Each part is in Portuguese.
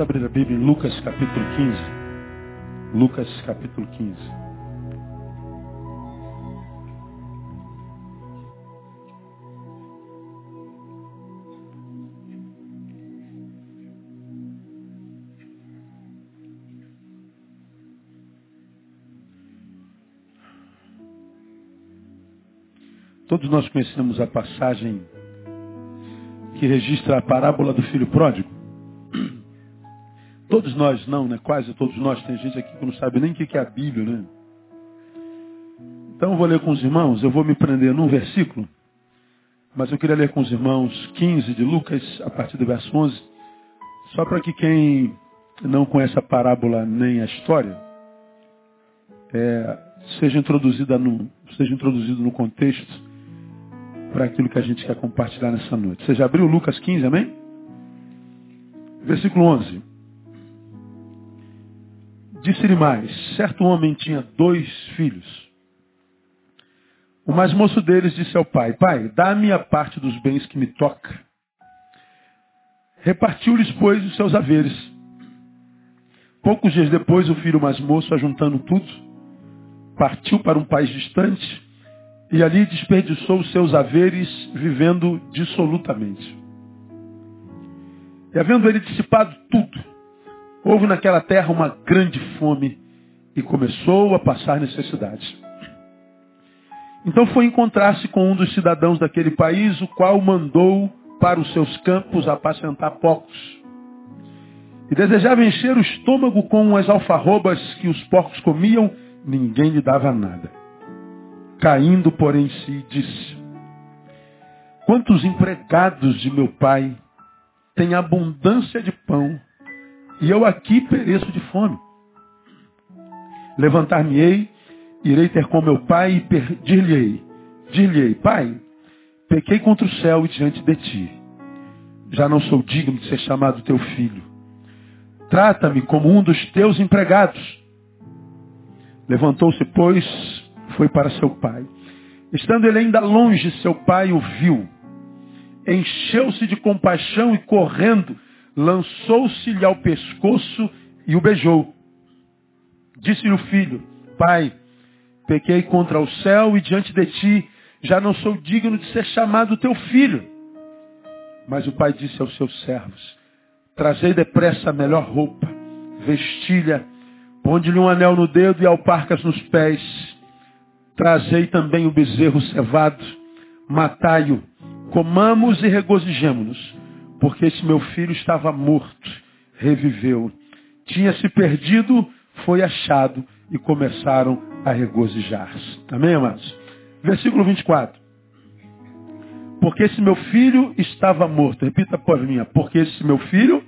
Abrir a Bíblia em Lucas capítulo 15. Lucas capítulo 15. Todos nós conhecemos a passagem que registra a parábola do filho pródigo. Todos nós não, né? Quase todos nós. Tem gente aqui que não sabe nem o que é a Bíblia, né? Então eu vou ler com os irmãos, eu vou me prender num versículo, mas eu queria ler com os irmãos 15 de Lucas, a partir do verso 11, só para que quem não conhece a parábola nem a história, é, seja, introduzida no, seja introduzido no contexto para aquilo que a gente quer compartilhar nessa noite. Você já abriu Lucas 15, amém? Versículo 11. Disse-lhe mais, certo homem tinha dois filhos. O mais moço deles disse ao pai, pai, dá-me a parte dos bens que me toca. Repartiu-lhes, pois, os seus haveres. Poucos dias depois, o filho mais moço, ajuntando tudo, partiu para um país distante e ali desperdiçou os seus haveres vivendo dissolutamente. E havendo ele dissipado tudo, houve naquela terra uma grande fome e começou a passar necessidades. Então foi encontrar-se com um dos cidadãos daquele país, o qual mandou para os seus campos apacentar porcos. E desejava encher o estômago com as alfarrobas que os porcos comiam, ninguém lhe dava nada. Caindo, porém, si, disse, quantos empregados de meu pai têm abundância de pão, e eu aqui pereço de fome. Levantar-me-ei, irei ter com meu pai e dir-lhe-ei, dir-lhe-ei, pai, pequei contra o céu e diante de ti. Já não sou digno de ser chamado teu filho. Trata-me como um dos teus empregados. Levantou-se, pois, foi para seu pai. Estando ele ainda longe, seu pai o viu. Encheu-se de compaixão e correndo, lançou-se-lhe ao pescoço e o beijou. Disse-lhe o filho, pai, pequei contra o céu e diante de ti, já não sou digno de ser chamado teu filho. Mas o pai disse aos seus servos, trazei depressa a melhor roupa, vestilha, ponde-lhe um anel no dedo e alparcas nos pés, Trazei também o bezerro cevado, matai-o, comamos e regozijemo-nos, porque esse meu filho estava morto, reviveu. Tinha se perdido, foi achado e começaram a regozijar-se. Amém, amados? Versículo 24. Porque esse meu filho estava morto. Repita por mim. Porque esse meu filho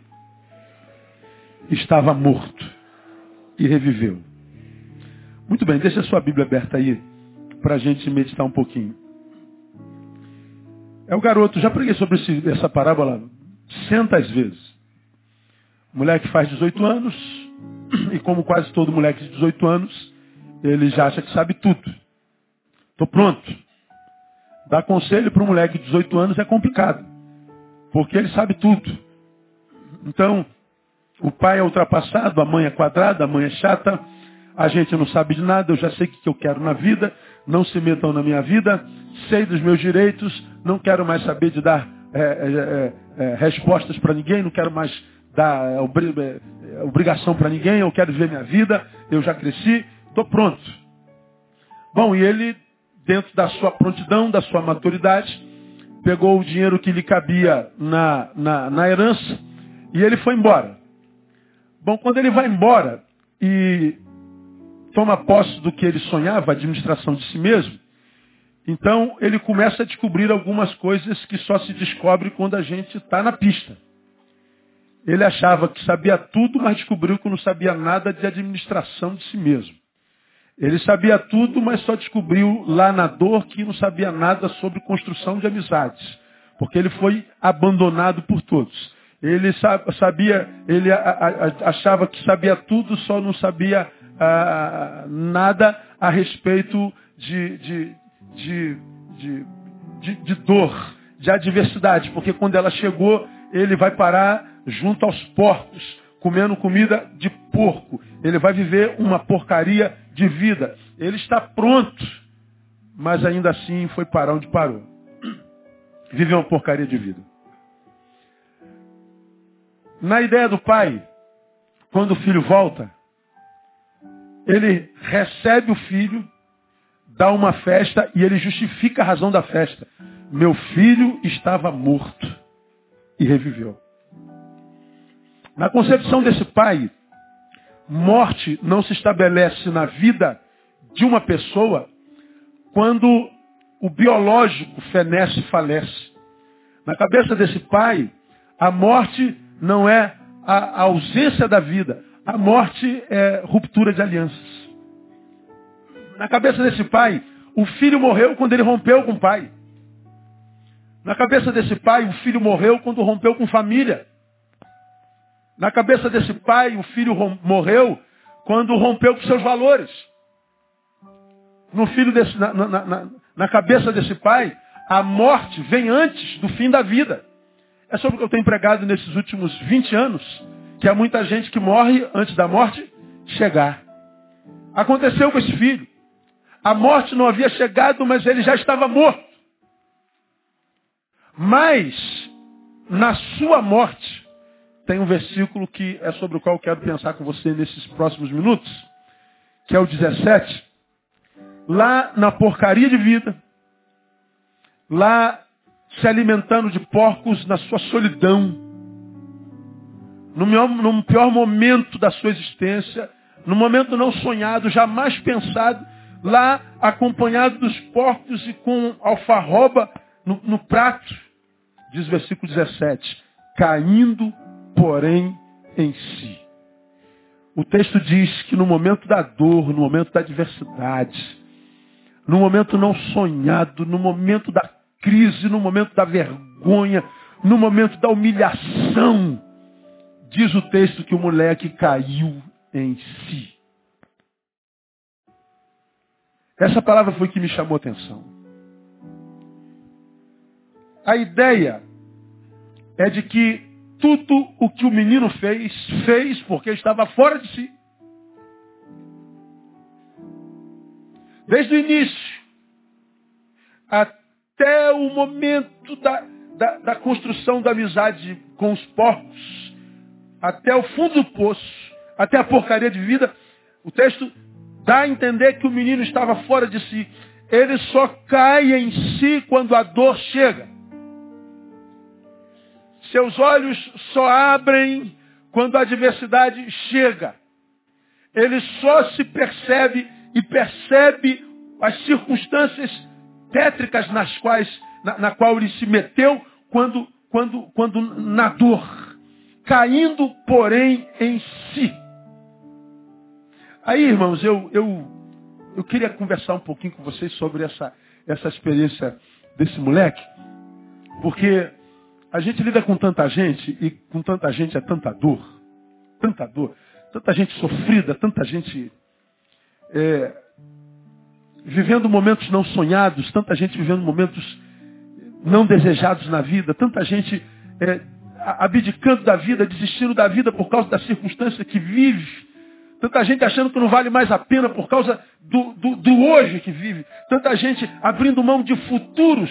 estava morto e reviveu. Muito bem, deixa a sua Bíblia aberta aí para a gente meditar um pouquinho. É o garoto, já preguei sobre esse, essa parábola centas vezes. Moleque faz 18 anos, e como quase todo moleque de 18 anos, ele já acha que sabe tudo. Estou pronto. Dar conselho para um moleque de 18 anos é complicado, porque ele sabe tudo. Então, o pai é ultrapassado, a mãe é quadrada, a mãe é chata, a gente não sabe de nada, eu já sei o que eu quero na vida, não se metam na minha vida, sei dos meus direitos, não quero mais saber de dar é, é, é, é respostas para ninguém, não quero mais dar é, obrigação para ninguém, eu quero viver minha vida, eu já cresci, estou pronto. Bom, e ele, dentro da sua prontidão, da sua maturidade, pegou o dinheiro que lhe cabia na, na, na herança e ele foi embora. Bom, quando ele vai embora e toma posse do que ele sonhava, administração de si mesmo, então ele começa a descobrir algumas coisas que só se descobre quando a gente está na pista. Ele achava que sabia tudo, mas descobriu que não sabia nada de administração de si mesmo. Ele sabia tudo, mas só descobriu lá na dor que não sabia nada sobre construção de amizades. Porque ele foi abandonado por todos. Ele sabia, ele achava que sabia tudo, só não sabia ah, nada a respeito de, de, de, de, de dor, de adversidade, porque quando ela chegou, ele vai parar junto aos porcos, comendo comida de porco. Ele vai viver uma porcaria de vida. Ele está pronto, mas ainda assim foi parar onde parou. Viveu uma porcaria de vida. Na ideia do pai, quando o filho volta, ele recebe o filho, dá uma festa e ele justifica a razão da festa. Meu filho estava morto e reviveu. Na concepção desse pai, morte não se estabelece na vida de uma pessoa quando o biológico fenece e falece. Na cabeça desse pai, a morte não é a ausência da vida. A morte é ruptura de alianças. Na cabeça desse pai, o filho morreu quando ele rompeu com o pai. Na cabeça desse pai, o filho morreu quando rompeu com família. Na cabeça desse pai, o filho morreu quando rompeu com seus valores. No filho desse, na, na, na, na, cabeça desse pai, a morte vem antes do fim da vida. É sobre o que eu tenho pregado nesses últimos 20 anos, que há muita gente que morre antes da morte chegar. Aconteceu com esse filho. A morte não havia chegado, mas ele já estava morto. Mas, na sua morte, tem um versículo que é sobre o qual eu quero pensar com você nesses próximos minutos, que é o 17. Lá na porcaria de vida, lá se alimentando de porcos na sua solidão, no, meu, no pior momento da sua existência, no momento não sonhado, jamais pensado, lá acompanhado dos porcos e com alfarroba no, no prato, diz o versículo 17, caindo, porém, em si. O texto diz que no momento da dor, no momento da adversidade, no momento não sonhado, no momento da crise, no momento da vergonha, no momento da humilhação, diz o texto que o moleque caiu em si. Essa palavra foi que me chamou a atenção. A ideia é de que tudo o que o menino fez, fez porque estava fora de si. Desde o início até o momento da, da, da construção da amizade com os porcos, até o fundo do poço, até a porcaria de vida, o texto dá a entender que o menino estava fora de si. Ele só cai em si quando a dor chega. Seus olhos só abrem quando a adversidade chega. Ele só se percebe e percebe as circunstâncias tétricas nas quais, na, na qual ele se meteu quando, quando, quando na dor, caindo, porém, em si. Aí, irmãos, eu, eu, eu queria conversar um pouquinho com vocês sobre essa, essa experiência desse moleque, porque a gente lida com tanta gente e com tanta gente é tanta dor, tanta dor, tanta gente sofrida, tanta gente é, vivendo momentos não sonhados, tanta gente vivendo momentos não desejados na vida, tanta gente é, abdicando da vida, desistindo da vida por causa da circunstância que vive, tanta gente achando que não vale mais a pena por causa do, do, do hoje que vive, tanta gente abrindo mão de futuros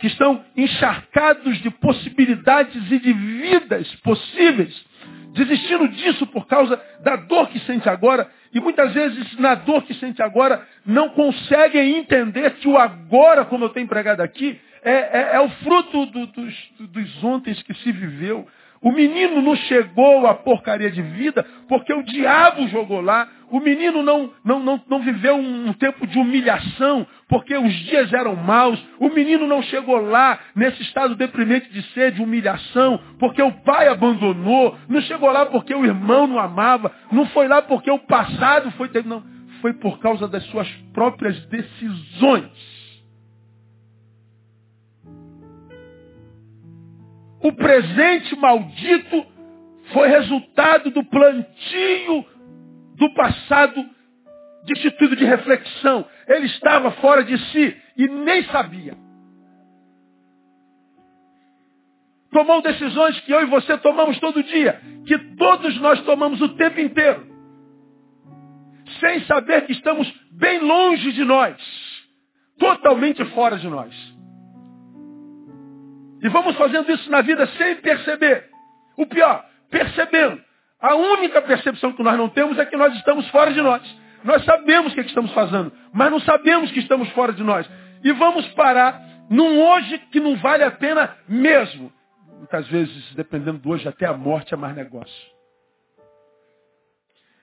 que estão encharcados de possibilidades e de vidas possíveis, desistindo disso por causa da dor que sente agora, e muitas vezes na dor que sente agora, não conseguem entender que o agora, como eu tenho pregado aqui, é, é, é o fruto do, dos, dos que se viveu. O menino não chegou à porcaria de vida porque o diabo jogou lá. O menino não, não, não, não viveu um tempo de humilhação porque os dias eram maus. O menino não chegou lá nesse estado deprimente de sede, de humilhação, porque o pai abandonou. Não chegou lá porque o irmão não amava. Não foi lá porque o passado foi. Não, foi por causa das suas próprias decisões. O presente maldito foi resultado do plantio do passado destituído de reflexão. Ele estava fora de si e nem sabia. tomou decisões que eu e você tomamos todo dia, que todos nós tomamos o tempo inteiro, sem saber que estamos bem longe de nós, totalmente fora de nós. E vamos fazendo isso na vida sem perceber. O pior, percebendo. A única percepção que nós não temos é que nós estamos fora de nós. Nós sabemos o que, é que estamos fazendo, mas não sabemos que estamos fora de nós. E vamos parar num hoje que não vale a pena mesmo. Muitas vezes, dependendo do hoje, até a morte é mais negócio.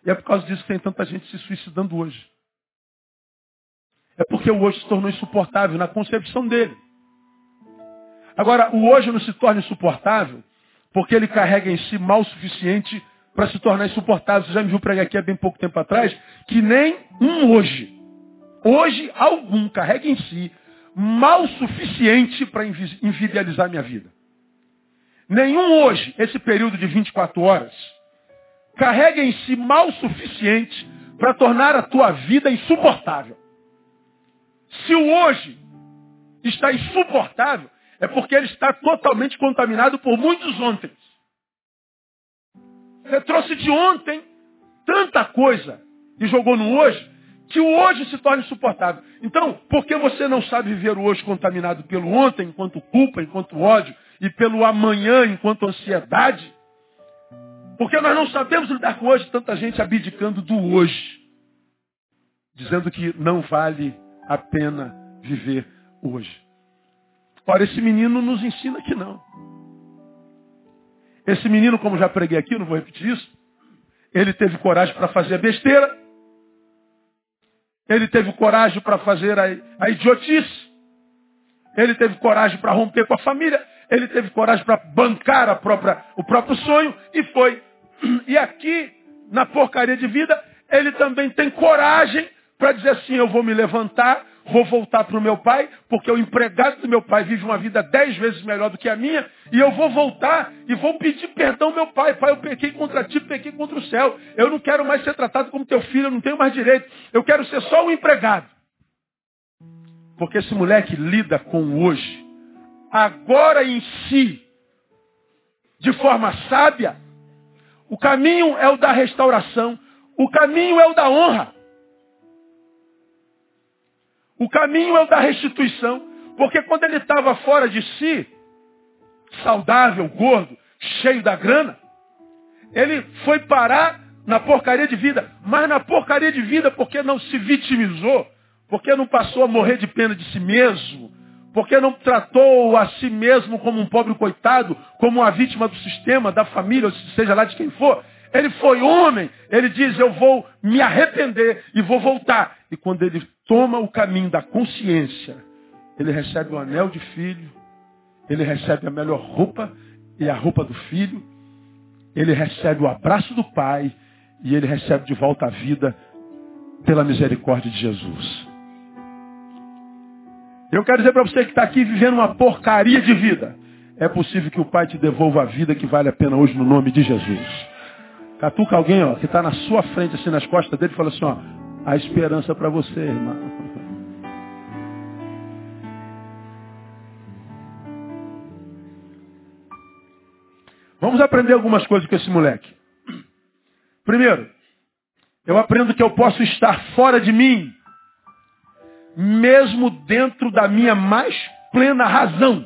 E é por causa disso que tem tanta gente se suicidando hoje. É porque o hoje se tornou insuportável na concepção dele. Agora, o hoje não se torna insuportável porque ele carrega em si mal suficiente para se tornar insuportável. Você já me viu pregar aqui há bem pouco tempo atrás que nem um hoje, hoje algum carrega em si mal suficiente para invidializar minha vida. Nenhum hoje, esse período de 24 horas, carrega em si mal suficiente para tornar a tua vida insuportável. Se o hoje está insuportável, é porque ele está totalmente contaminado por muitos ontem. Você trouxe de ontem tanta coisa e jogou no hoje, que o hoje se torna insuportável. Então, por que você não sabe viver o hoje contaminado pelo ontem, enquanto culpa, enquanto ódio, e pelo amanhã, enquanto ansiedade? Porque nós não sabemos lidar com hoje, tanta gente abdicando do hoje, dizendo que não vale a pena viver hoje. Ora, esse menino nos ensina que não. Esse menino, como já preguei aqui, não vou repetir isso, ele teve coragem para fazer a besteira, ele teve coragem para fazer a, a, idiotice, ele teve coragem para romper com a família, ele teve coragem para bancar própria, o próprio sonho e foi. E aqui, na porcaria de vida, ele também tem coragem para dizer assim, eu vou me levantar, vou voltar para o meu pai, porque o empregado do meu pai vive uma vida dez vezes melhor do que a minha, e eu vou voltar e vou pedir perdão ao meu pai. Pai, eu pequei contra ti, pequei contra o céu. Eu não quero mais ser tratado como teu filho, eu não tenho mais direito. Eu quero ser só um empregado. Porque esse moleque lida com hoje, agora em si, de forma sábia. O caminho é o da restauração, o caminho é o da honra. O caminho é o da restituição. Porque quando ele estava fora de si, saudável, gordo, cheio da grana, ele foi parar na porcaria de vida. Mas na porcaria de vida porque não se vitimizou, porque não passou a morrer de pena de si mesmo, porque não tratou a si mesmo como um pobre coitado, como uma vítima do sistema, da família, seja lá de quem for. Ele foi homem. Ele diz, eu vou me arrepender e vou voltar. E quando ele toma o caminho da consciência, ele recebe o anel de filho, ele recebe a melhor roupa e a roupa do filho, ele recebe o abraço do pai e ele recebe de volta a vida pela misericórdia de Jesus. Eu quero dizer para você que está aqui vivendo uma porcaria de vida. É possível que o Pai te devolva a vida que vale a pena hoje no nome de Jesus. Catuca alguém ó, que está na sua frente, assim, nas costas dele, e fala assim, ó, a esperança para você, irmão. Vamos aprender algumas coisas com esse moleque. Primeiro, eu aprendo que eu posso estar fora de mim, mesmo dentro da minha mais plena razão.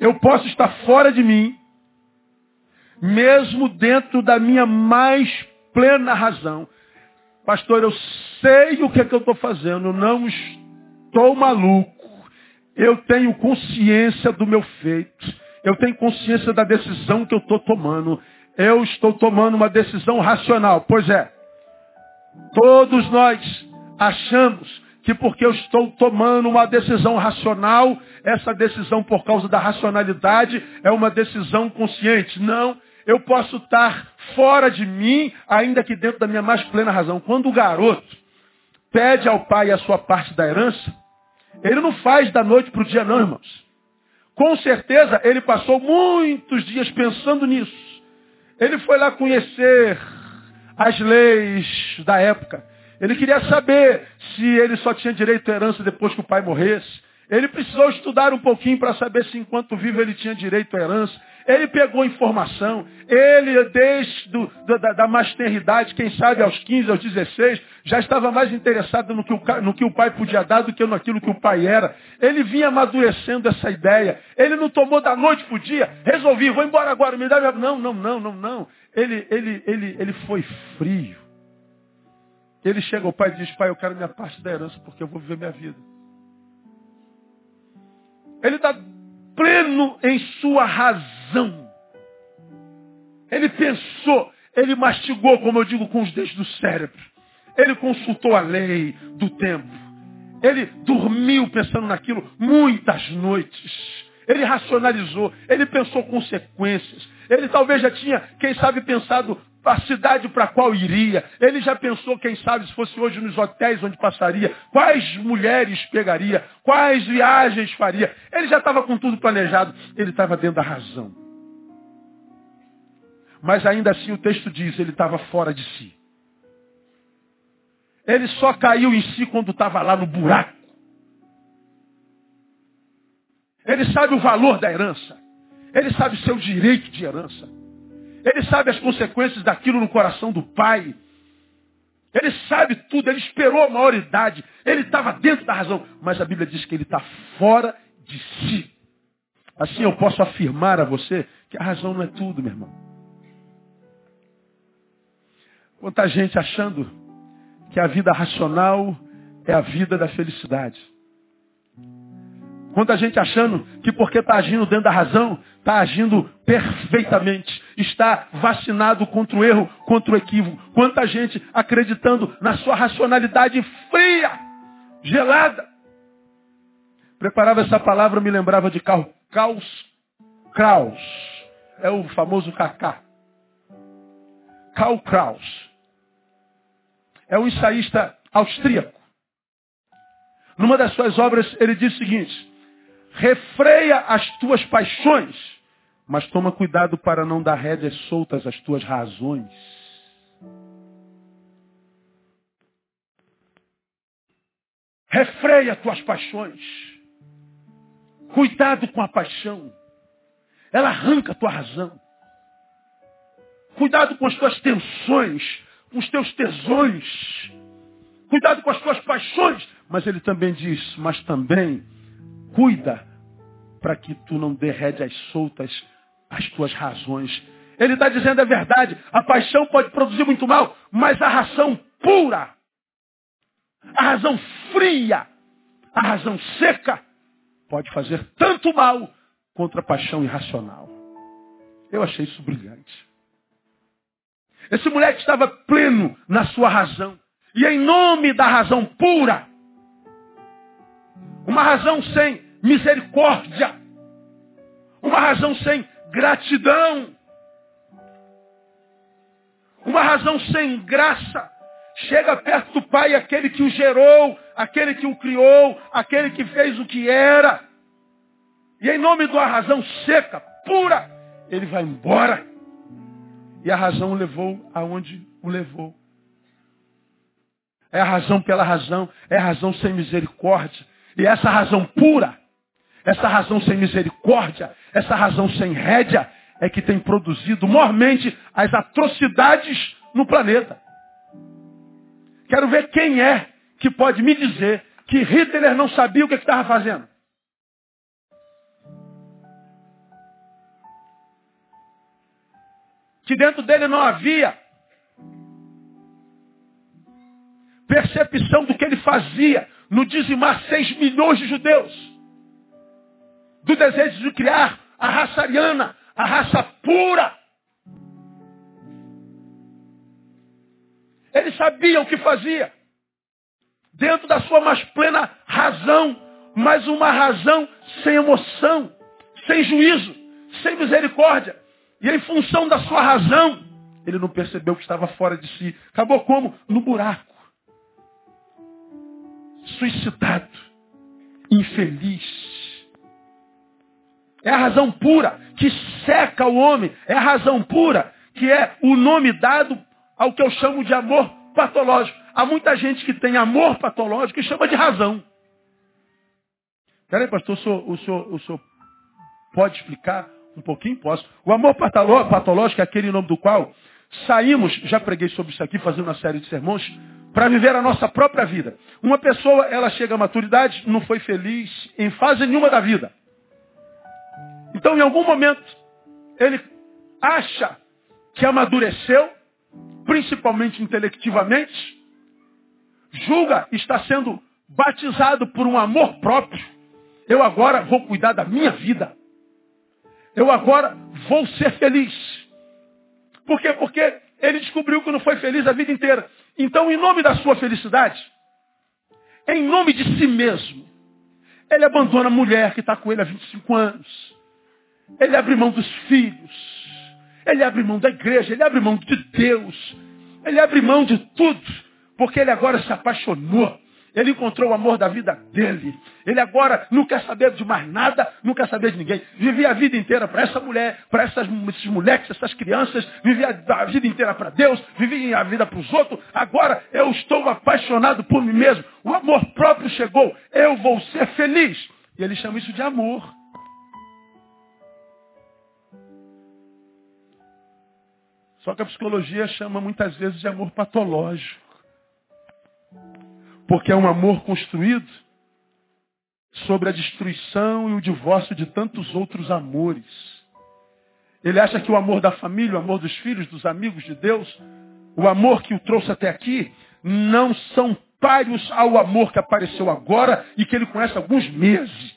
Eu posso estar fora de mim, mesmo dentro da minha mais plena razão. Pastor, eu sei o que é que eu estou fazendo, não estou maluco. Eu tenho consciência do meu feito. Eu tenho consciência da decisão que eu estou tomando. Eu estou tomando uma decisão racional. Pois é, todos nós achamos que porque eu estou tomando uma decisão racional, essa decisão por causa da racionalidade é uma decisão consciente. Não, eu posso estar fora de mim, ainda que dentro da minha mais plena razão. Quando o garoto pede ao pai a sua parte da herança, ele não faz da noite para o dia não, irmãos. Com certeza ele passou muitos dias pensando nisso. Ele foi lá conhecer as leis da época. Ele queria saber se ele só tinha direito à herança depois que o pai morresse. Ele precisou estudar um pouquinho para saber se enquanto vivo ele tinha direito à herança. Ele pegou informação. Ele, desde do, da, da masternidade, quem sabe aos 15, aos 16, já estava mais interessado no que, o, no que o pai podia dar do que naquilo que o pai era. Ele vinha amadurecendo essa ideia. Ele não tomou da noite para o dia. Resolvi, vou embora agora, me dá minha... Não, não, não, não, não. Ele, ele, ele, ele foi frio. Ele chega ao pai e diz, pai, eu quero minha parte da herança porque eu vou viver minha vida. Ele está pleno em sua razão. Ele pensou, ele mastigou, como eu digo, com os dedos do cérebro. Ele consultou a lei do tempo. Ele dormiu pensando naquilo muitas noites. Ele racionalizou, ele pensou consequências. Ele talvez já tinha, quem sabe, pensado a cidade para qual iria. Ele já pensou, quem sabe, se fosse hoje nos hotéis onde passaria, quais mulheres pegaria, quais viagens faria. Ele já estava com tudo planejado. Ele estava dentro da razão. Mas ainda assim o texto diz, ele estava fora de si. Ele só caiu em si quando estava lá no buraco. Ele sabe o valor da herança. Ele sabe o seu direito de herança. Ele sabe as consequências daquilo no coração do pai. Ele sabe tudo, ele esperou a maioridade, ele estava dentro da razão. Mas a Bíblia diz que ele está fora de si. Assim eu posso afirmar a você que a razão não é tudo, meu irmão. Quanta gente achando que a vida racional é a vida da felicidade. Quanta gente achando que porque está agindo dentro da razão, está agindo perfeitamente, está vacinado contra o erro, contra o equívoco. Quanta gente acreditando na sua racionalidade fria, gelada. Preparava essa palavra, me lembrava de Karl Kraus. Kraus. É o famoso Kaká. Karl Kraus. É um ensaísta austríaco. Numa das suas obras, ele diz o seguinte: refreia as tuas paixões, mas toma cuidado para não dar rédeas soltas às tuas razões. Refreia as tuas paixões. Cuidado com a paixão. Ela arranca a tua razão. Cuidado com as tuas tensões, com os teus tesões. Cuidado com as tuas paixões. Mas ele também diz, mas também Cuida para que tu não derrede as soltas as tuas razões. Ele está dizendo a verdade. A paixão pode produzir muito mal, mas a razão pura, a razão fria, a razão seca, pode fazer tanto mal contra a paixão irracional. Eu achei isso brilhante. Esse moleque estava pleno na sua razão. E em nome da razão pura, uma razão sem misericórdia. Uma razão sem gratidão. Uma razão sem graça. Chega perto do Pai aquele que o gerou, aquele que o criou, aquele que fez o que era. E em nome da razão seca, pura, ele vai embora. E a razão o levou aonde o levou. É a razão pela razão, é a razão sem misericórdia. E essa razão pura, essa razão sem misericórdia, essa razão sem rédea, é que tem produzido mormente as atrocidades no planeta. Quero ver quem é que pode me dizer que Hitler não sabia o que estava fazendo. Que dentro dele não havia percepção do que ele fazia no dizimar 6 milhões de judeus do desejo de criar a raça ariana, a raça pura. Ele sabia o que fazia. Dentro da sua mais plena razão, mas uma razão sem emoção, sem juízo, sem misericórdia. E em função da sua razão, ele não percebeu que estava fora de si. Acabou como? No buraco. Suicidado. Infeliz é a razão pura que seca o homem. É a razão pura que é o nome dado ao que eu chamo de amor patológico. Há muita gente que tem amor patológico e chama de razão. Peraí, pastor, o senhor, o, senhor, o senhor pode explicar um pouquinho? Posso. O amor patológico é aquele nome do qual saímos, já preguei sobre isso aqui, fazendo uma série de sermões, para viver a nossa própria vida. Uma pessoa, ela chega à maturidade, não foi feliz em fase nenhuma da vida. Então, em algum momento, ele acha que amadureceu, principalmente intelectivamente, julga estar sendo batizado por um amor próprio. Eu agora vou cuidar da minha vida. Eu agora vou ser feliz. Por quê? Porque ele descobriu que não foi feliz a vida inteira. Então, em nome da sua felicidade, em nome de si mesmo, ele abandona a mulher que está com ele há 25 anos. Ele abre mão dos filhos. Ele abre mão da igreja. Ele abre mão de Deus. Ele abre mão de tudo. Porque ele agora se apaixonou. Ele encontrou o amor da vida dele. Ele agora não quer saber de mais nada, não quer saber de ninguém. Vivia a vida inteira para essa mulher, para essas, esses moleques, essas crianças. Vivia a vida inteira para Deus, vivia a vida para os outros. Agora eu estou apaixonado por mim mesmo. O amor próprio chegou. Eu vou ser feliz. E ele chama isso de amor. Só que a psicologia chama muitas vezes de amor patológico. Porque é um amor construído sobre a destruição e o divórcio de tantos outros amores. Ele acha que o amor da família, o amor dos filhos, dos amigos de Deus, o amor que o trouxe até aqui, não são páreos ao amor que apareceu agora e que ele conhece há alguns meses.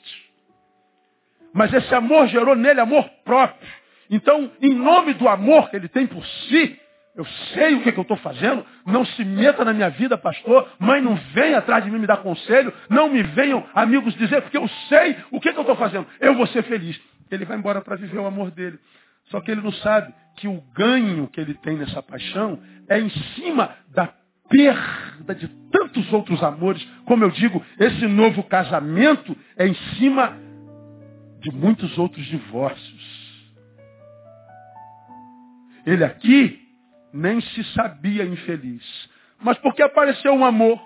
Mas esse amor gerou nele amor próprio. Então, em nome do amor que ele tem por si, eu sei o que, é que eu estou fazendo. Não se meta na minha vida, pastor. Mãe, não venha atrás de mim me dar conselho. Não me venham amigos dizer, porque eu sei o que, é que eu estou fazendo. Eu vou ser feliz. Ele vai embora para viver o amor dele. Só que ele não sabe que o ganho que ele tem nessa paixão é em cima da perda de tantos outros amores. Como eu digo, esse novo casamento é em cima de muitos outros divórcios. Ele aqui nem se sabia infeliz. Mas porque apareceu um amor,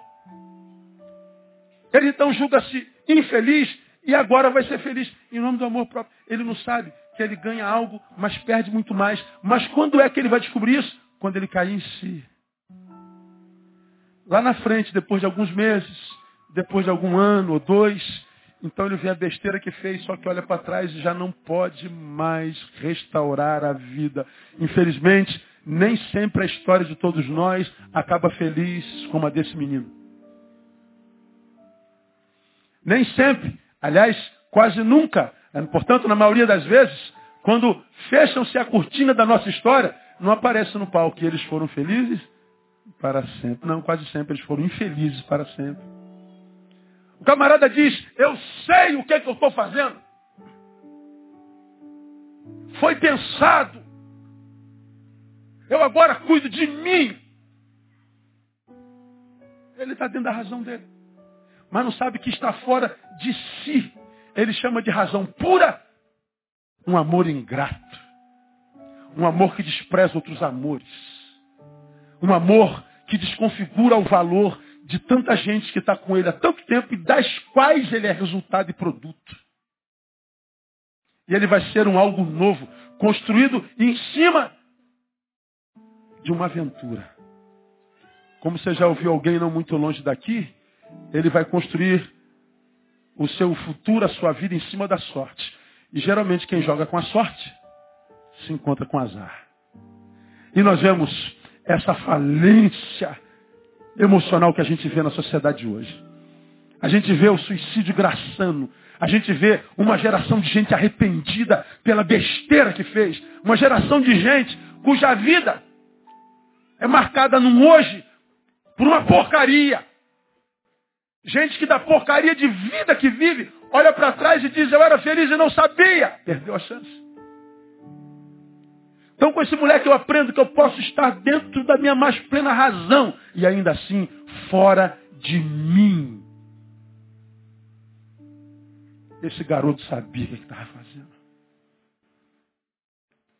ele então julga-se infeliz e agora vai ser feliz em nome do amor próprio. Ele não sabe que ele ganha algo, mas perde muito mais. Mas quando é que ele vai descobrir isso? Quando ele cair em si. Lá na frente, depois de alguns meses, depois de algum ano ou dois, então ele vê a besteira que fez, só que olha para trás e já não pode mais restaurar a vida. Infelizmente, nem sempre a história de todos nós acaba feliz como a desse menino. Nem sempre, aliás, quase nunca, portanto, na maioria das vezes, quando fecham-se a cortina da nossa história, não aparece no palco que eles foram felizes para sempre. Não, quase sempre eles foram infelizes para sempre. O camarada diz, eu sei o que, é que eu estou fazendo. Foi pensado. Eu agora cuido de mim. Ele está dentro da razão dele. Mas não sabe que está fora de si. Ele chama de razão pura um amor ingrato. Um amor que despreza outros amores. Um amor que desconfigura o valor de tanta gente que está com ele há tanto tempo e das quais ele é resultado e produto. E ele vai ser um algo novo, construído em cima de uma aventura. Como você já ouviu alguém não muito longe daqui, ele vai construir o seu futuro, a sua vida em cima da sorte. E geralmente quem joga com a sorte se encontra com azar. E nós vemos essa falência emocional que a gente vê na sociedade hoje. A gente vê o suicídio graçando. A gente vê uma geração de gente arrependida pela besteira que fez. Uma geração de gente cuja vida é marcada no hoje por uma porcaria. Gente que da porcaria de vida que vive, olha para trás e diz, eu era feliz e não sabia. Perdeu a chance. Então com esse moleque eu aprendo que eu posso estar dentro da minha mais plena razão e ainda assim fora de mim. Esse garoto sabia o que estava fazendo.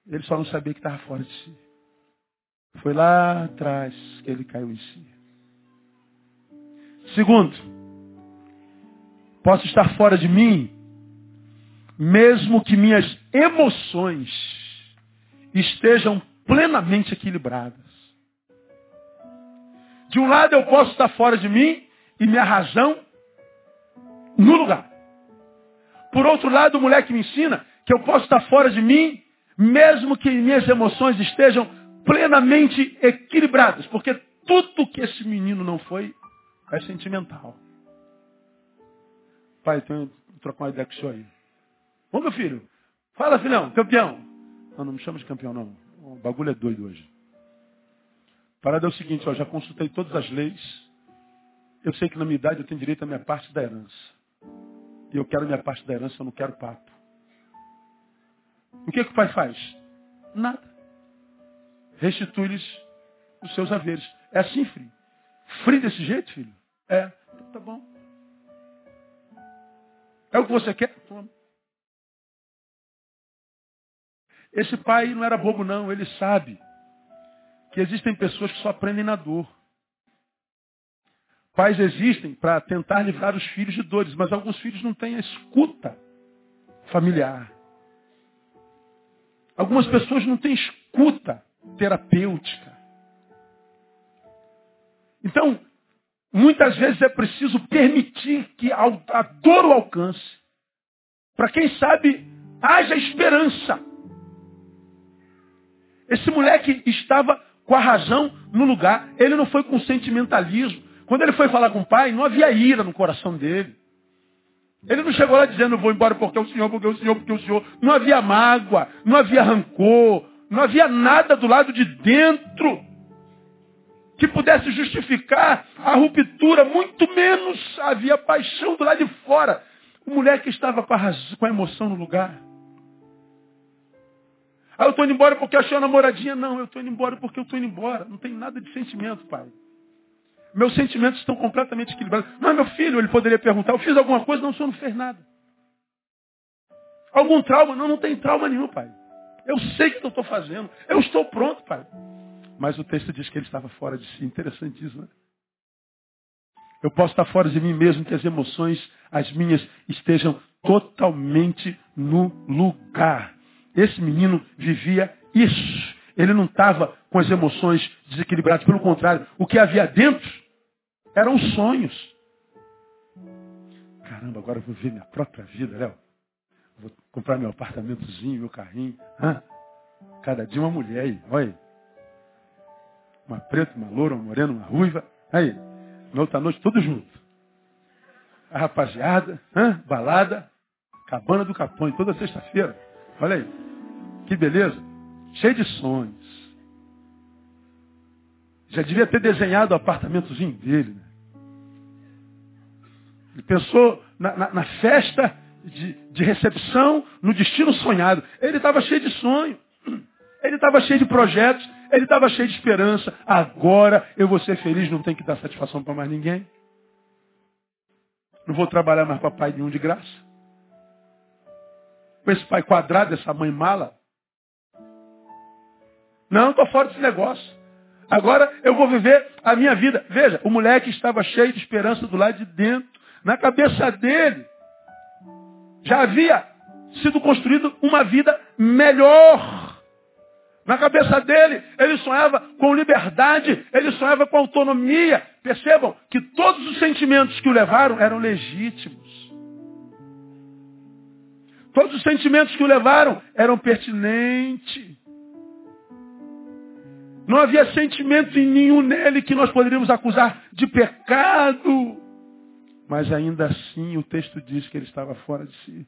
Ele só não sabia que estava fora de si. Foi lá atrás que ele caiu em si. Segundo, posso estar fora de mim, mesmo que minhas emoções estejam plenamente equilibradas. De um lado eu posso estar fora de mim e minha razão no lugar. Por outro lado, o moleque me ensina que eu posso estar fora de mim, mesmo que minhas emoções estejam plenamente equilibradas. Porque tudo que esse menino não foi é sentimental. Pai, tenho que trocar uma ideia com o senhor aí. Ô meu filho, fala filhão, campeão. Não, não me chama de campeão não. O bagulho é doido hoje. Parada é o seguinte, ó, já consultei todas as leis. Eu sei que na minha idade eu tenho direito à minha parte da herança. E eu quero minha parte da herança, eu não quero papo. O que, que o pai faz? Nada. Restitui-lhes os seus haveres. É assim, filho. Frio desse jeito, filho? É. Tá bom. É o que você quer? Toma. Esse pai não era bobo, não. Ele sabe que existem pessoas que só aprendem na dor. Pais existem para tentar livrar os filhos de dores, mas alguns filhos não têm a escuta familiar. Algumas pessoas não têm escuta terapêutica. Então, muitas vezes é preciso permitir que a dor o alcance. Para quem sabe, haja esperança. Esse moleque estava com a razão no lugar. Ele não foi com sentimentalismo. Quando ele foi falar com o pai, não havia ira no coração dele. Ele não chegou lá dizendo, vou embora porque o Senhor, porque o Senhor, porque o Senhor. Não havia mágoa, não havia rancor, não havia nada do lado de dentro que pudesse justificar a ruptura, muito menos havia paixão do lado de fora. O moleque estava com a, razão, com a emoção no lugar. Ah, eu estou indo embora porque achei a namoradinha. Não, eu estou indo embora porque eu estou indo embora. Não tem nada de sentimento, pai. Meus sentimentos estão completamente equilibrados. Mas meu filho, ele poderia perguntar, eu fiz alguma coisa? Não, o senhor não fez nada. Algum trauma? Não, não tem trauma nenhum, pai. Eu sei o que eu estou fazendo. Eu estou pronto, pai. Mas o texto diz que ele estava fora de si. Interessante isso, né? Eu posso estar fora de mim mesmo que as emoções, as minhas, estejam totalmente no lugar. Esse menino vivia isso. Ele não estava com as emoções desequilibradas. Pelo contrário, o que havia dentro eram sonhos. Caramba, agora eu vou ver minha própria vida, Léo. Vou comprar meu apartamentozinho, meu carrinho. Hã? Cada dia uma mulher aí, olha aí. Uma preta, uma loura, uma morena, uma ruiva. Aí, na outra noite, tudo junto. A rapaziada, hã? balada, cabana do Capone, toda sexta-feira. Olha aí. Que beleza. Cheio de sonhos. Já devia ter desenhado o apartamentozinho dele. Né? Ele pensou na, na, na festa de, de, recepção, no destino sonhado. Ele estava cheio de sonho. Ele estava cheio de projetos. Ele estava cheio de esperança. Agora eu vou ser feliz, não tenho que dar satisfação para mais ninguém. Não vou trabalhar mais para pai nenhum de graça. Com esse pai quadrado, essa mãe mala. Não, estou fora desse negócio. Agora eu vou viver a minha vida. Veja, o moleque estava cheio de esperança do lado de dentro. Na cabeça dele já havia sido construída uma vida melhor. Na cabeça dele, ele sonhava com liberdade, ele sonhava com autonomia. Percebam que todos os sentimentos que o levaram eram legítimos. Todos os sentimentos que o levaram eram pertinentes. Não havia sentimento nenhum nele que nós poderíamos acusar de pecado. Mas ainda assim o texto diz que ele estava fora de si.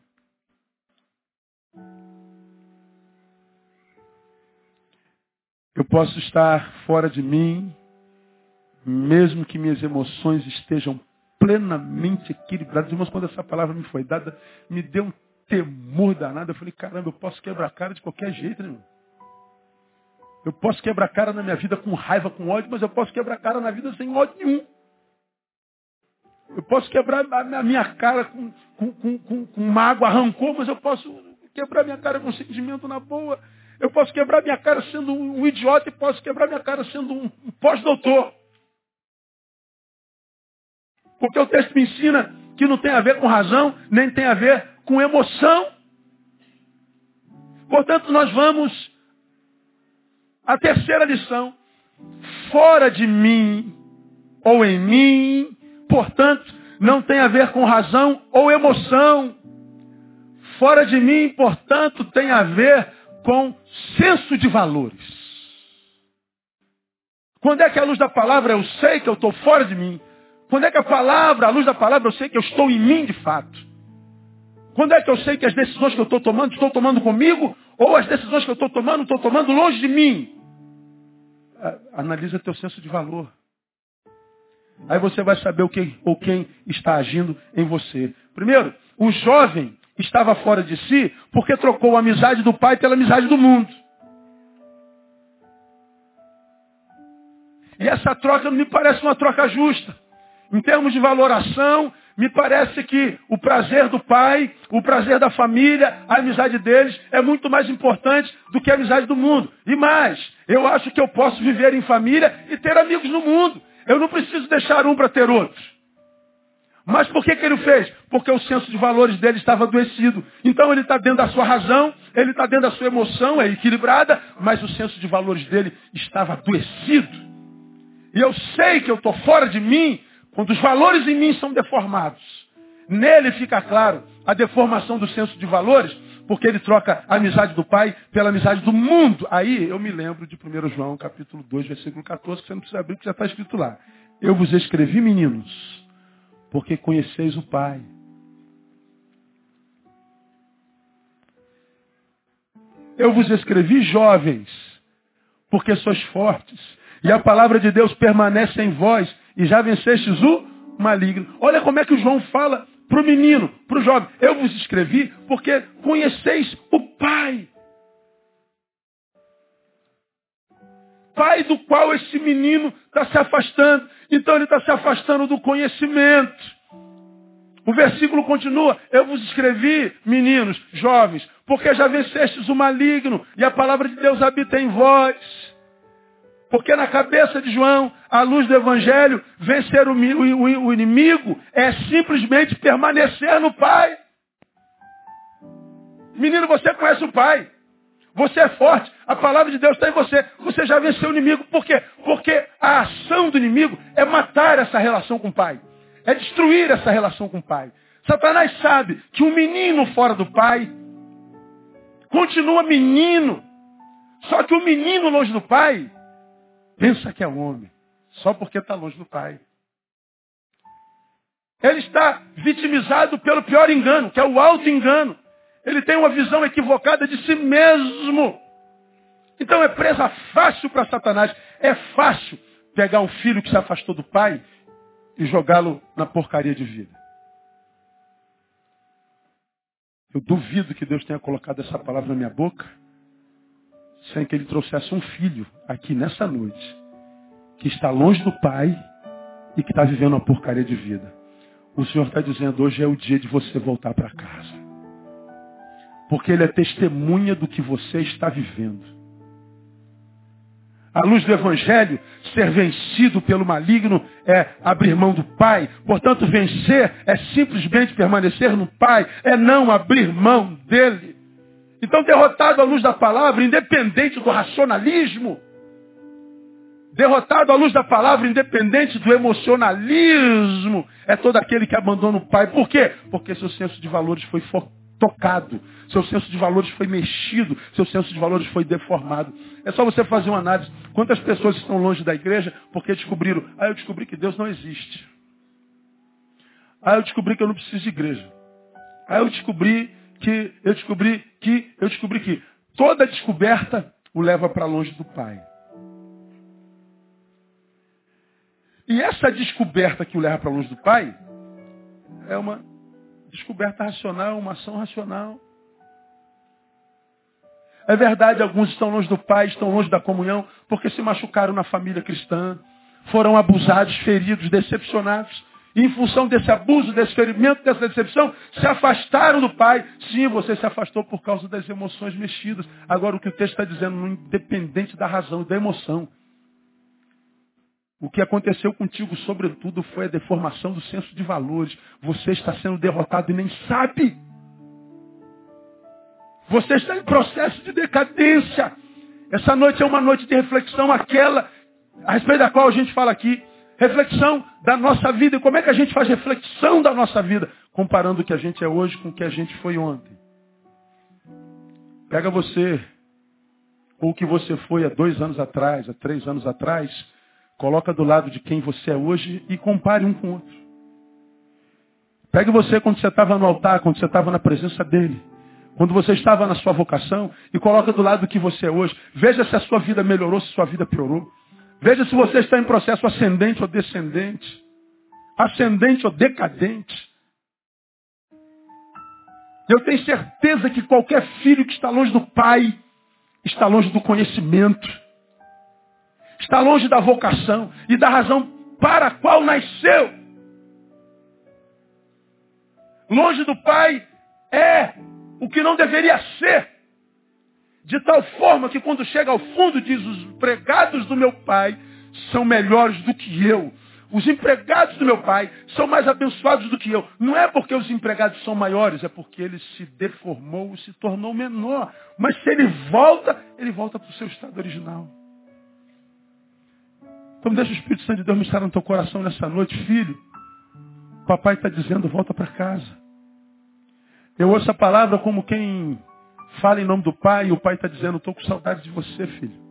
Eu posso estar fora de mim, mesmo que minhas emoções estejam plenamente equilibradas. Irmãos, quando essa palavra me foi dada, me deu um temor danado. Eu falei, caramba, eu posso quebrar a cara de qualquer jeito, né, irmão? Eu posso quebrar cara na minha vida com raiva, com ódio, mas eu posso quebrar cara na vida sem ódio nenhum. Eu posso quebrar a minha cara com, com, com, com, com mágoa, rancor, mas eu posso quebrar minha cara com sentimento na boa. Eu posso quebrar minha cara sendo um idiota e posso quebrar minha cara sendo um pós-doutor. Porque o texto me ensina que não tem a ver com razão, nem tem a ver com emoção. Portanto, nós vamos à terceira lição. Fora de mim ou em mim, portanto, não tem a ver com razão ou emoção. Fora de mim, portanto, tem a ver com senso de valores. Quando é que a luz da palavra eu sei que eu estou fora de mim? Quando é que a palavra, a luz da palavra, eu sei que eu estou em mim de fato? Quando é que eu sei que as decisões que eu estou tomando, estou tomando comigo, ou as decisões que eu estou tomando, estou tomando longe de mim? Analisa teu senso de valor. Aí você vai saber o que ou quem está agindo em você. Primeiro, o jovem estava fora de si porque trocou a amizade do pai pela amizade do mundo. E essa troca não me parece uma troca justa. Em termos de valoração, me parece que o prazer do pai, o prazer da família, a amizade deles é muito mais importante do que a amizade do mundo. E mais, eu acho que eu posso viver em família e ter amigos no mundo. Eu não preciso deixar um para ter outro. Mas por que, que ele fez? Porque o senso de valores dele estava adoecido. Então ele está dentro da sua razão, ele está dentro da sua emoção, é equilibrada, mas o senso de valores dele estava adoecido. E eu sei que eu estou fora de mim quando os valores em mim são deformados. Nele fica claro a deformação do senso de valores, porque ele troca a amizade do Pai pela amizade do mundo. Aí eu me lembro de 1 João capítulo 2, versículo 14, que você não precisa abrir, que já está escrito lá. Eu vos escrevi, meninos, porque conheceis o Pai. Eu vos escrevi, jovens, porque sois fortes, e a palavra de Deus permanece em vós, e já vencestes o maligno. Olha como é que o João fala para o menino, para o jovem. Eu vos escrevi porque conheceis o Pai. Pai do qual esse menino está se afastando. Então ele está se afastando do conhecimento. O versículo continua, eu vos escrevi, meninos, jovens, porque já vencestes o maligno e a palavra de Deus habita em vós. Porque na cabeça de João, a luz do Evangelho, vencer o, o, o inimigo é simplesmente permanecer no Pai. Menino, você conhece o Pai. Você é forte. A palavra de Deus está em você. Você já venceu o inimigo. Por quê? Porque a ação do inimigo é matar essa relação com o Pai. É destruir essa relação com o Pai. Satanás sabe que um menino fora do Pai continua menino. Só que o menino longe do Pai pensa que é homem. Só porque está longe do Pai. Ele está vitimizado pelo pior engano, que é o auto-engano. Ele tem uma visão equivocada de si mesmo. Então é presa fácil para Satanás. É fácil pegar um filho que se afastou do pai e jogá-lo na porcaria de vida. Eu duvido que Deus tenha colocado essa palavra na minha boca sem que ele trouxesse um filho aqui nessa noite que está longe do pai e que está vivendo uma porcaria de vida. O Senhor está dizendo, hoje é o dia de você voltar para casa. Porque Ele é testemunha do que você está vivendo. A luz do Evangelho, ser vencido pelo maligno é abrir mão do Pai. Portanto, vencer é simplesmente permanecer no Pai, é não abrir mão dele. Então, derrotado à luz da palavra, independente do racionalismo, derrotado à luz da palavra, independente do emocionalismo, é todo aquele que abandona o Pai. Por quê? Porque seu senso de valores foi tocado, seu senso de valores foi mexido, seu senso de valores foi deformado. É só você fazer uma análise. Quantas pessoas estão longe da igreja porque descobriram, ah, eu descobri que Deus não existe. Ah, eu descobri que eu não preciso de igreja. Ah, eu descobri que, eu descobri que, eu descobri que toda descoberta o leva para longe do Pai. E essa descoberta que o leva para longe do Pai é uma descoberta racional, uma ação racional. É verdade, alguns estão longe do Pai, estão longe da comunhão, porque se machucaram na família cristã, foram abusados, feridos, decepcionados. Em função desse abuso, desse ferimento, dessa decepção, se afastaram do Pai. Sim, você se afastou por causa das emoções mexidas. Agora, o que o texto está dizendo, independente da razão e da emoção, O que aconteceu contigo, sobretudo, foi a deformação do senso de valores. Você está sendo derrotado e nem sabe. Você está em processo de decadência. Essa noite é uma noite de reflexão, aquela a respeito da qual a gente fala aqui. Reflexão da nossa vida. E como é que a gente faz reflexão da nossa vida? Comparando o que a gente é hoje com o que a gente foi ontem. Pega você, ou o que você foi há dois anos atrás, há três anos atrás, coloca do lado de quem você é hoje e compare um com o outro. Pegue você quando você estava no altar, quando você estava na presença dele. Quando você estava na sua vocação e coloca do lado do que você é hoje. Veja se a sua vida melhorou, se a sua vida piorou. Veja se você está em processo ascendente ou descendente. Ascendente ou decadente. Eu tenho certeza que qualquer filho que está longe do pai está longe do conhecimento. Está longe da vocação e da razão para a qual nasceu. Longe do pai é o que não deveria ser. De tal forma que quando chega ao fundo diz, os empregados do meu pai são melhores do que eu. Os empregados do meu pai são mais abençoados do que eu. Não é porque os empregados são maiores, é porque ele se deformou, se tornou menor. Mas se ele volta, ele volta para o seu estado original. Então deixa o Espírito Santo de Deus mostrar no teu coração nessa noite, filho. Papai está dizendo, volta para casa. Eu ouço a palavra como quem fala em nome do pai, e o pai está dizendo, estou com saudade de você, filho.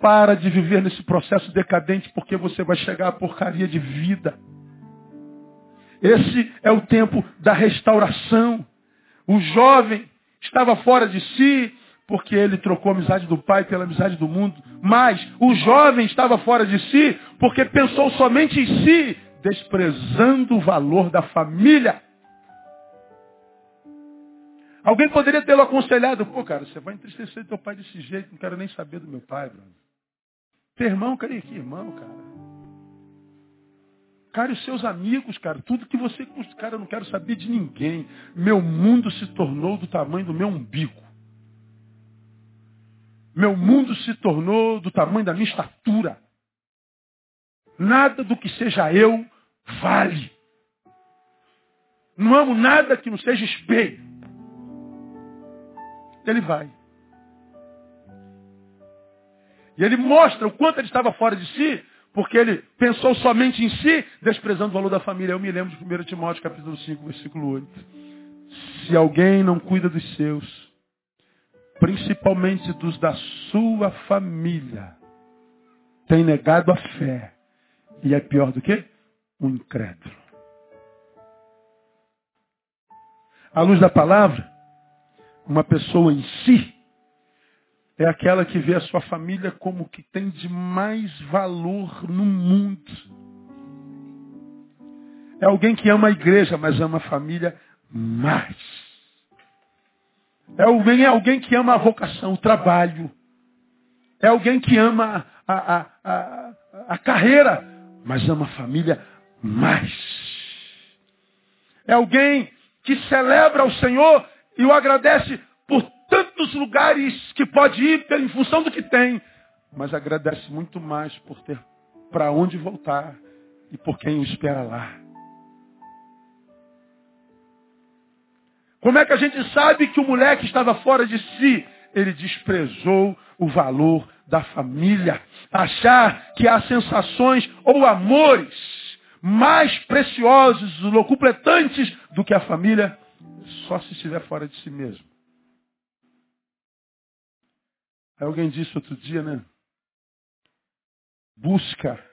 Para de viver nesse processo decadente, porque você vai chegar à porcaria de vida. Esse é o tempo da restauração. O jovem estava fora de si, porque ele trocou a amizade do pai pela amizade do mundo. Mas o jovem estava fora de si, porque pensou somente em si, desprezando o valor da família. Alguém poderia tê-lo aconselhado, pô, cara, você vai entristecer teu pai desse jeito, não quero nem saber do meu pai, brother. Teu irmão, cadê aqui, irmão, cara? Cara, os seus amigos, cara, tudo que você. Cara, eu não quero saber de ninguém. Meu mundo se tornou do tamanho do meu umbigo. Meu mundo se tornou do tamanho da minha estatura. Nada do que seja eu vale. Não amo nada que não seja espelho ele vai. E ele mostra o quanto ele estava fora de si, porque ele pensou somente em si, desprezando o valor da família. Eu me lembro de 1 Timóteo capítulo 5, versículo 8. Se alguém não cuida dos seus, principalmente dos da sua família, tem negado a fé. E é pior do que um incrédulo. À luz da palavra, uma pessoa em si é aquela que vê a sua família como o que tem de mais valor no mundo. É alguém que ama a igreja, mas ama a família mais. É alguém, é alguém que ama a vocação, o trabalho. É alguém que ama a, a, a, a carreira, mas ama a família mais. É alguém que celebra o Senhor e o agradece por tantos lugares que pode ir em função do que tem, mas agradece muito mais por ter para onde voltar e por quem o espera lá. Como é que a gente sabe que o moleque estava fora de si? Ele desprezou o valor da família. Achar que há sensações ou amores mais preciosos, locupletantes do que a família só se estiver fora de si mesmo. Aí alguém disse outro dia, né? Busca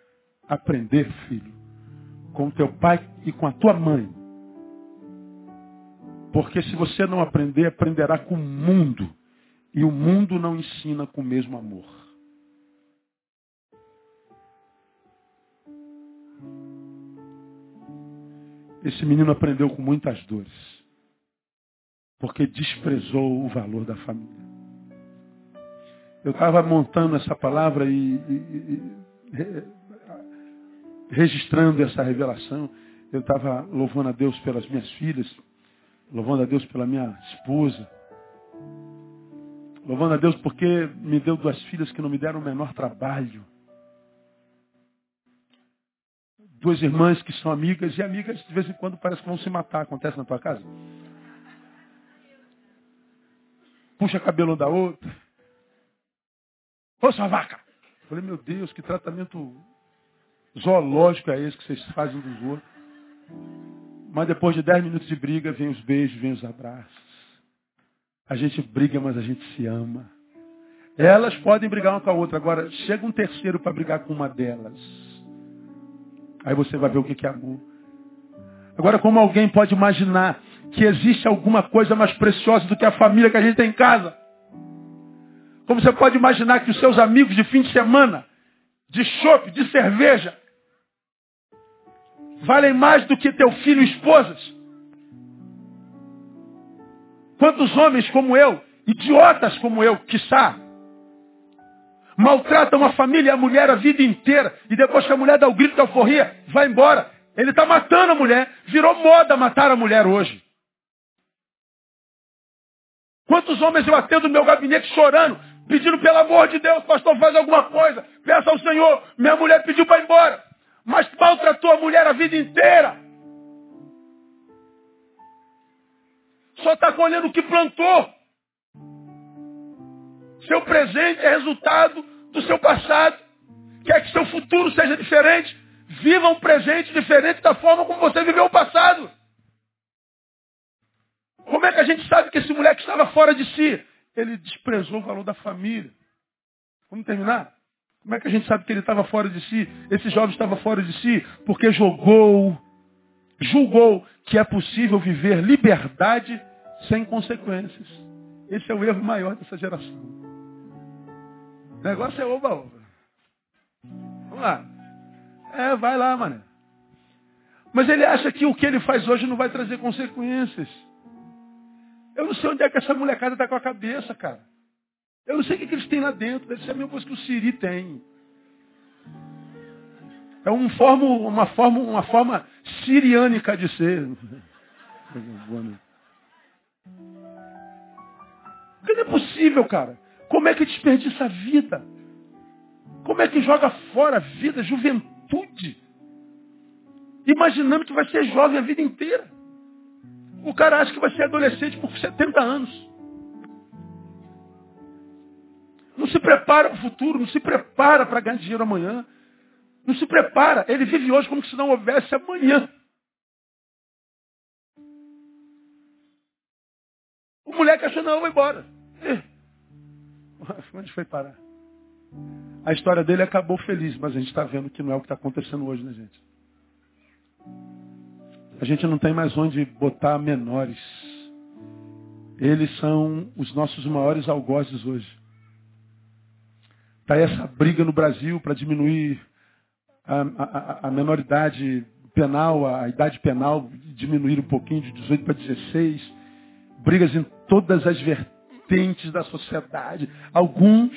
aprender, filho, com teu pai e com a tua mãe. Porque se você não aprender, aprenderá com o mundo. E o mundo não ensina com o mesmo amor. Esse menino aprendeu com muitas dores porque desprezou o valor da família. Eu estava montando essa palavra e, e, e registrando essa revelação. Eu estava louvando a Deus pelas minhas filhas, louvando a Deus pela minha esposa, louvando a Deus porque me deu duas filhas que não me deram o menor trabalho. duas irmãs que são amigas, e amigas de vez em quando parece que vão se matar. Acontece na tua casa? Puxa cabelo da outra. Ô, sua vaca! falei, meu Deus, que tratamento zoológico é esse que vocês fazem dos outros? Mas depois de dez minutos de briga, vem os beijos, vem os abraços. A gente briga, mas a gente se ama. Elas podem brigar uma com a outra. Agora, chega um terceiro para brigar com uma delas. Aí você vai ver o que é amor. Agora, como alguém pode imaginar que existe alguma coisa mais preciosa do que a família que a gente tem em casa? Como você pode imaginar que os seus amigos de fim de semana, de chope, de cerveja, valem mais do que teu filho e esposas? Quantos homens como eu, idiotas como eu, que está, maltratam a família e a mulher a vida inteira, e depois que a mulher dá o grito da alforria, vai embora. Ele está matando a mulher. Virou moda matar a mulher hoje. Quantos homens eu atendo no meu gabinete chorando, pedindo pelo amor de Deus, pastor, faz alguma coisa. Peça ao Senhor. Minha mulher pediu para ir embora. Mas maltratou a mulher a vida inteira. Só está colhendo o que plantou. Seu presente é resultado do seu passado. Quer que seu futuro seja diferente? Viva um presente diferente da forma como você viveu o passado. Como é que a gente sabe que esse moleque estava fora de si? Ele desprezou o valor da família. Vamos terminar? Como é que a gente sabe que ele estava fora de si? Esse jovem estava fora de si porque jogou, julgou que é possível viver liberdade sem consequências. Esse é o erro maior dessa geração. O negócio é oba-oba. Vamos lá. É, vai lá, mano. Mas ele acha que o que ele faz hoje não vai trazer consequências. Eu não sei onde é que essa molecada está com a cabeça, cara. Eu não sei o que, que eles têm lá dentro. Deve ser a mesma coisa que o Siri tem. É um formo, uma, forma, uma forma siriânica de ser. Porque não é possível, cara. Como é que desperdiça a vida? Como é que joga fora a vida, a juventude? Imaginando que vai ser jovem a vida inteira. O cara acha que vai ser adolescente por 70 anos. Não se prepara para o futuro, não se prepara para ganhar dinheiro amanhã. Não se prepara. Ele vive hoje como se não houvesse amanhã. O moleque achou, não, vou embora. Onde foi parar? A história dele acabou feliz, mas a gente está vendo que não é o que está acontecendo hoje, né, gente? A gente não tem mais onde botar menores. Eles são os nossos maiores algozes hoje. Está essa briga no Brasil para diminuir a, a, a, menoridade penal, a idade penal, diminuir um pouquinho de 18 para 16. Brigas em todas as vertentes da sociedade. Alguns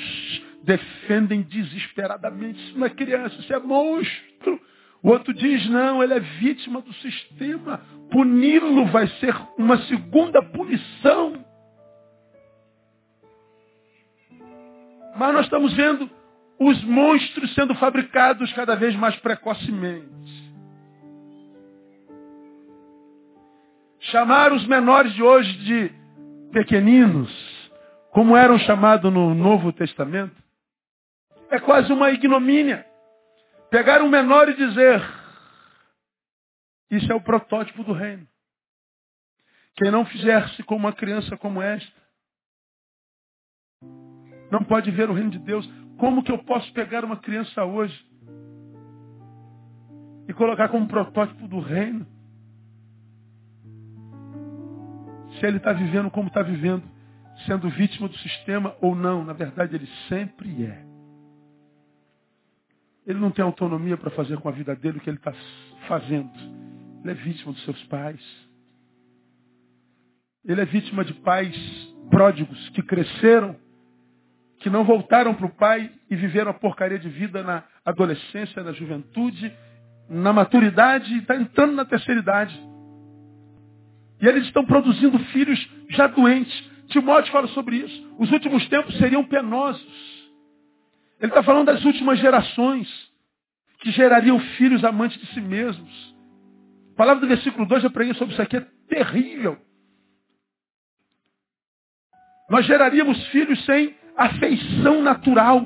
defendem desesperadamente. Isso não é criança, isso é monstro. O outro diz, não, ele é vítima do sistema. Puni-lo vai ser uma segunda punição. Mas nós estamos vendo os monstros sendo fabricados cada vez mais precocemente. Chamar os menores de hoje de pequeninos, como eram chamados no Novo Testamento, é quase uma ignomínia. Pegar um menor e dizer, isso é o protótipo do reino. Quem não fizer-se como uma criança como esta, não pode ver o reino de Deus. Como que eu posso pegar uma criança hoje e colocar como protótipo do reino? Se ele está vivendo como está vivendo, sendo vítima do sistema ou não, na verdade ele sempre é. Ele não tem autonomia para fazer com a vida dele o que ele está fazendo. Ele é vítima dos seus pais. Ele é vítima de pais pródigos que cresceram, que não voltaram para o pai e viveram a porcaria de vida na adolescência, na juventude, na maturidade e está entrando na terceira idade. E eles estão produzindo filhos já doentes. Timóteo fala sobre isso. Os últimos tempos seriam penosos. Ele está falando das últimas gerações. que gerariam filhos amantes de si mesmos. A palavra do versículo 2, eu preguei sobre isso aqui, é terrível. Nós geraríamos filhos sem afeição natural.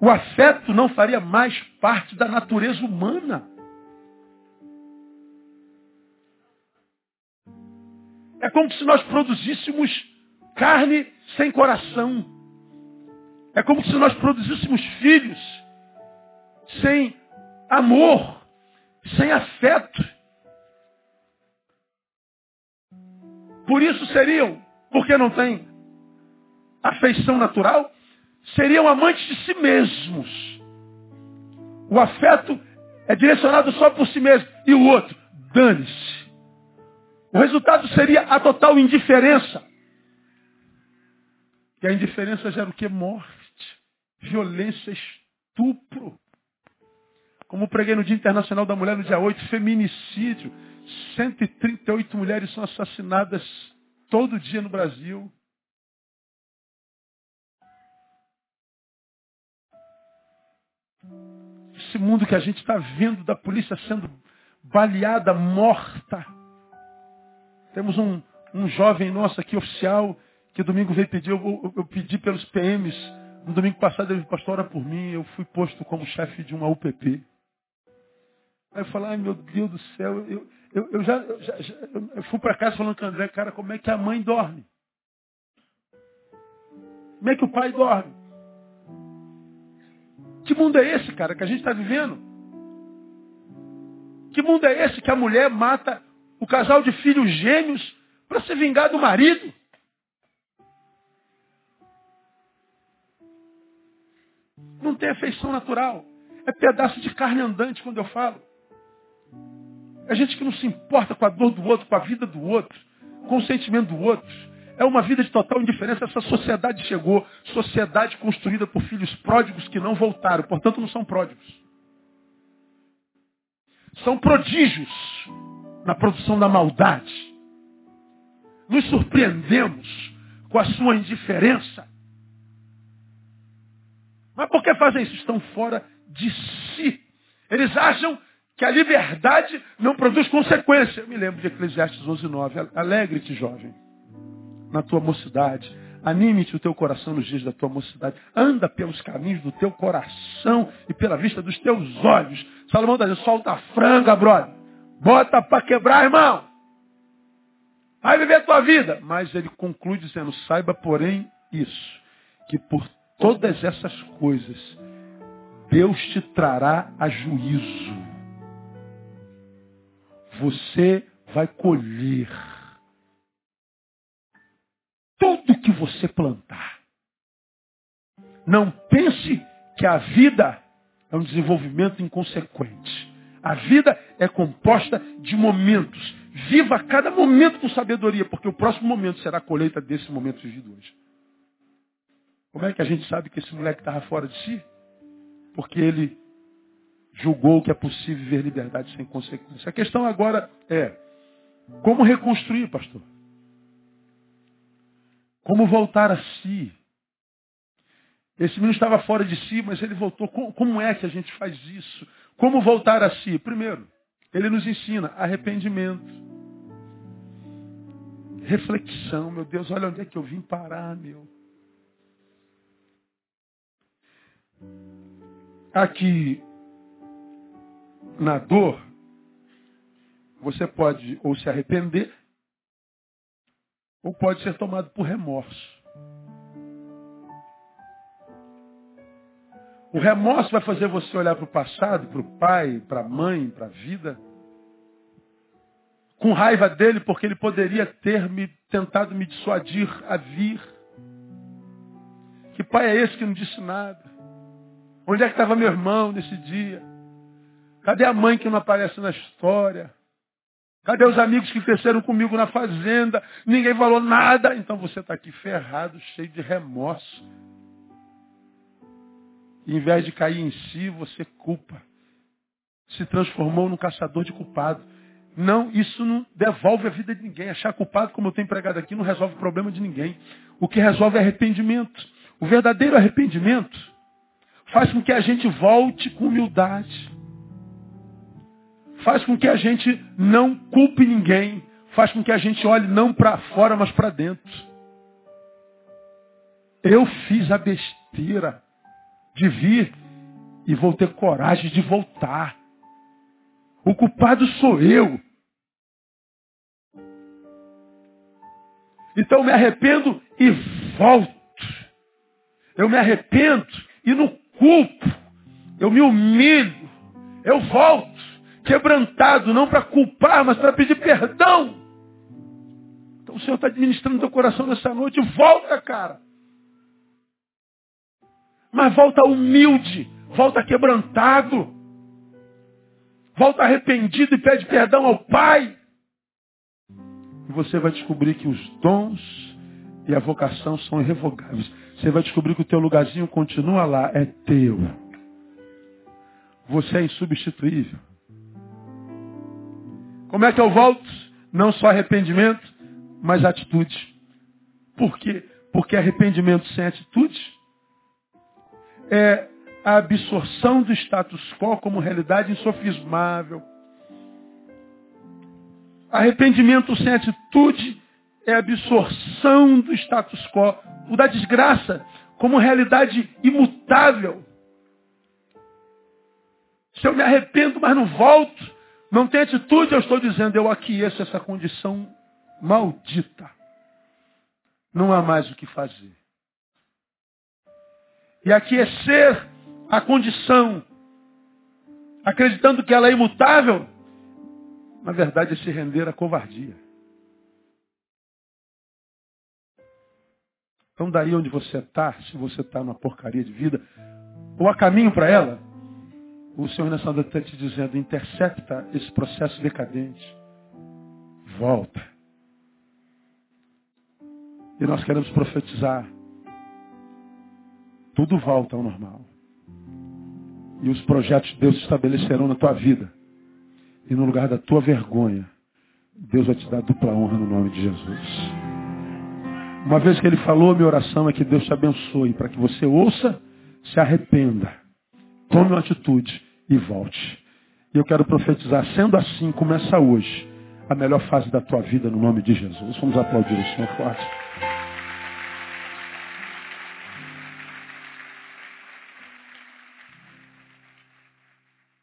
O afeto não faria mais parte da natureza humana. É como se nós produzíssemos carne sem coração. É como se nós produzíssemos filhos sem amor, sem afeto. Por isso seriam, porque não têm afeição natural, seriam amantes de si mesmos. O afeto é direcionado só por si mesmo. E o outro, dane-se. O resultado seria a total indiferença. Que a indiferença gera o que? Morte, violência, estupro. Como preguei no Dia Internacional da Mulher, no dia 8, feminicídio. 138 mulheres são assassinadas todo dia no Brasil. Esse mundo que a gente está vendo da polícia sendo baleada, morta. Temos um, um jovem nosso aqui, oficial, que domingo veio pedir, eu, eu, eu pedi pelos PMs. No domingo passado ele disse, pastor, ora por mim, eu fui posto como chefe de uma UPP. Aí eu falei, ai meu Deus do céu, eu, eu, eu já, eu, já, eu fui para casa falando com o André, cara, como é que a mãe dorme? Como é que o pai dorme? Que mundo é esse, cara, que a gente está vivendo? Que mundo é esse que a mulher mata o casal de filhos gêmeos para se vingar do marido. Não tem afeição natural. É pedaço de carne andante quando eu falo. É gente que não se importa com a dor do outro, com a vida do outro, com o sentimento do outro. É uma vida de total indiferença. Essa sociedade chegou. Sociedade construída por filhos pródigos que não voltaram. Portanto, não são pródigos. São prodígios na produção da maldade. Nos surpreendemos com a sua indiferença. Mas por que fazem isso? Estão fora de si. Eles acham que a liberdade não produz consequência. Eu me lembro de Eclesiastes 11, 9. Alegre-te, jovem, na tua mocidade. Anime-te o teu coração nos dias da tua mocidade. Anda pelos caminhos do teu coração e pela vista dos teus olhos. Salomão está dizendo, solta a franga, brother. Bota para quebrar, irmão. Vai viver a tua vida. Mas ele conclui dizendo, saiba, porém, isso. Que por todas essas coisas, Deus te trará a juízo. Você vai colher tudo que você plantar. Não pense que a vida é um desenvolvimento inconsequente. A vida é composta de momentos. Viva cada momento com sabedoria, porque o próximo momento será a colheita desse momento vivido hoje. Como é que a gente sabe que esse moleque estava fora de si? Porque ele julgou que é possível viver liberdade sem consequência. A questão agora é, como reconstruir, pastor? Como voltar a si? Esse menino estava fora de si, mas ele voltou. Como é que a gente faz isso? Como voltar a si? Primeiro, ele nos ensina arrependimento. Reflexão, meu Deus, olha onde é que eu vim parar, meu. Aqui, na dor, você pode ou se arrepender, ou pode ser tomado por remorso. O remorso vai fazer você olhar para o passado, para o pai, para a mãe, para a vida, com raiva dele porque ele poderia ter me tentado me dissuadir a vir. Que pai é esse que não disse nada? Onde é que estava meu irmão nesse dia? Cadê a mãe que não aparece na história? Cadê os amigos que cresceram comigo na fazenda? Ninguém falou nada. Então você está aqui ferrado, cheio de remorso em vez de cair em si, você culpa. Se transformou num caçador de culpado. Não, isso não devolve a vida de ninguém. Achar culpado, como eu tenho pregado aqui, não resolve o problema de ninguém. O que resolve é arrependimento. O verdadeiro arrependimento faz com que a gente volte com humildade. Faz com que a gente não culpe ninguém. Faz com que a gente olhe não para fora, mas para dentro. Eu fiz a besteira de vir e vou ter coragem de voltar. O culpado sou eu. Então me arrependo e volto. Eu me arrependo e não culpo. Eu me humilho. Eu volto. Quebrantado, não para culpar, mas para pedir perdão. Então o Senhor está administrando teu coração nessa noite. Volta, cara. Mas volta humilde. Volta quebrantado. Volta arrependido e pede perdão ao Pai. E você vai descobrir que os dons e a vocação são irrevogáveis. Você vai descobrir que o teu lugarzinho continua lá, é teu. Você é insubstituível. Como é que eu volto? Não só arrependimento, mas atitude. Por quê? Porque arrependimento sem atitude é a absorção do status quo como realidade insofismável. Arrependimento sem atitude é a absorção do status quo, o da desgraça, como realidade imutável. Se eu me arrependo, mas não volto, não tem atitude, eu estou dizendo, eu aqueço essa condição maldita. Não há mais o que fazer. E aquecer a condição, acreditando que ela é imutável, na verdade é se render à covardia. Então daí onde você está, se você está numa porcaria de vida, ou a caminho para ela, o Senhor nessa noite está te dizendo, intercepta esse processo decadente. Volta. E nós queremos profetizar. Tudo volta ao normal. E os projetos de Deus estabelecerão na tua vida. E no lugar da tua vergonha, Deus vai te dar dupla honra no nome de Jesus. Uma vez que ele falou, minha oração é que Deus te abençoe, para que você ouça, se arrependa, tome uma atitude e volte. E eu quero profetizar, sendo assim, começa hoje a melhor fase da tua vida no nome de Jesus. Vamos aplaudir o Senhor forte.